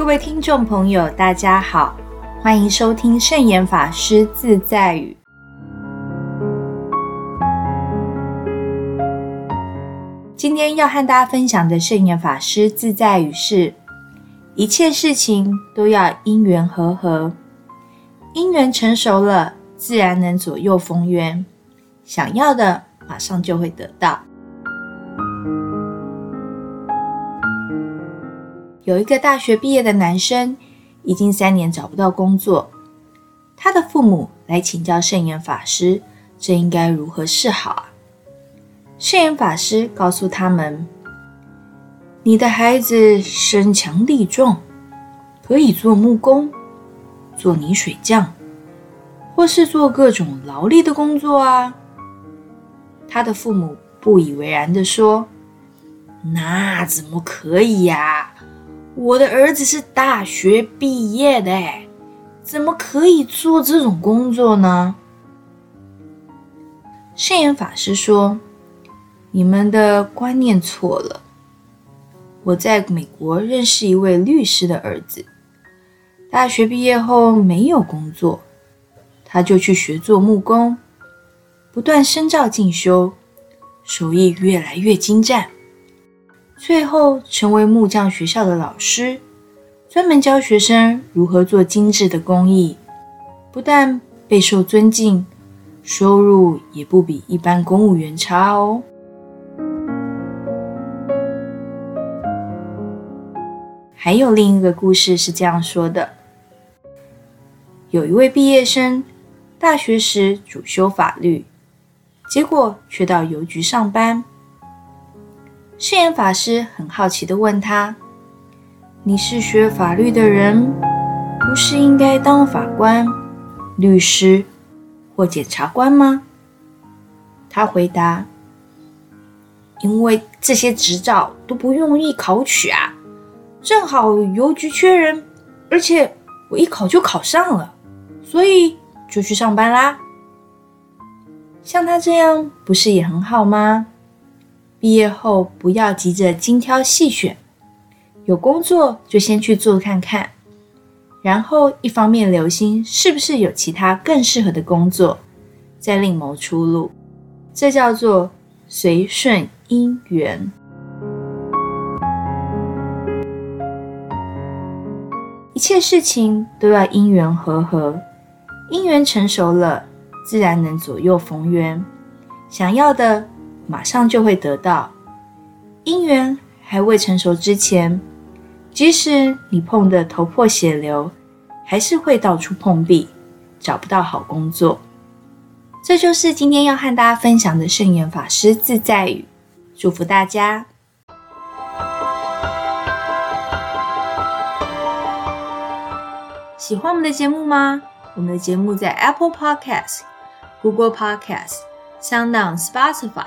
各位听众朋友，大家好，欢迎收听圣严法师自在语。今天要和大家分享的圣严法师自在语是：一切事情都要因缘和合，因缘成熟了，自然能左右逢源，想要的马上就会得到。有一个大学毕业的男生，已经三年找不到工作，他的父母来请教圣严法师，这应该如何是好啊？圣严法师告诉他们：“你的孩子身强力壮，可以做木工、做泥水匠，或是做各种劳力的工作啊。”他的父母不以为然的说：“那怎么可以呀？我的儿子是大学毕业的，怎么可以做这种工作呢？”圣严法师说。你们的观念错了。我在美国认识一位律师的儿子，大学毕业后没有工作，他就去学做木工，不断深造进修，手艺越来越精湛，最后成为木匠学校的老师，专门教学生如何做精致的工艺，不但备受尊敬，收入也不比一般公务员差哦。还有另一个故事是这样说的：有一位毕业生，大学时主修法律，结果却到邮局上班。誓言法师很好奇的问他：“你是学法律的人，不是应该当法官、律师或检察官吗？”他回答：“因为这些执照都不容易考取啊。”正好邮局缺人，而且我一考就考上了，所以就去上班啦。像他这样不是也很好吗？毕业后不要急着精挑细选，有工作就先去做看看，然后一方面留心是不是有其他更适合的工作，再另谋出路。这叫做随顺因缘。一切事情都要因缘和合，因缘成熟了，自然能左右逢源，想要的马上就会得到。姻缘还未成熟之前，即使你碰得头破血流，还是会到处碰壁，找不到好工作。这就是今天要和大家分享的圣严法师自在语，祝福大家。喜欢我们的节目吗？我们的节目在 Apple Podcast、Google Podcast、Sound、Spotify、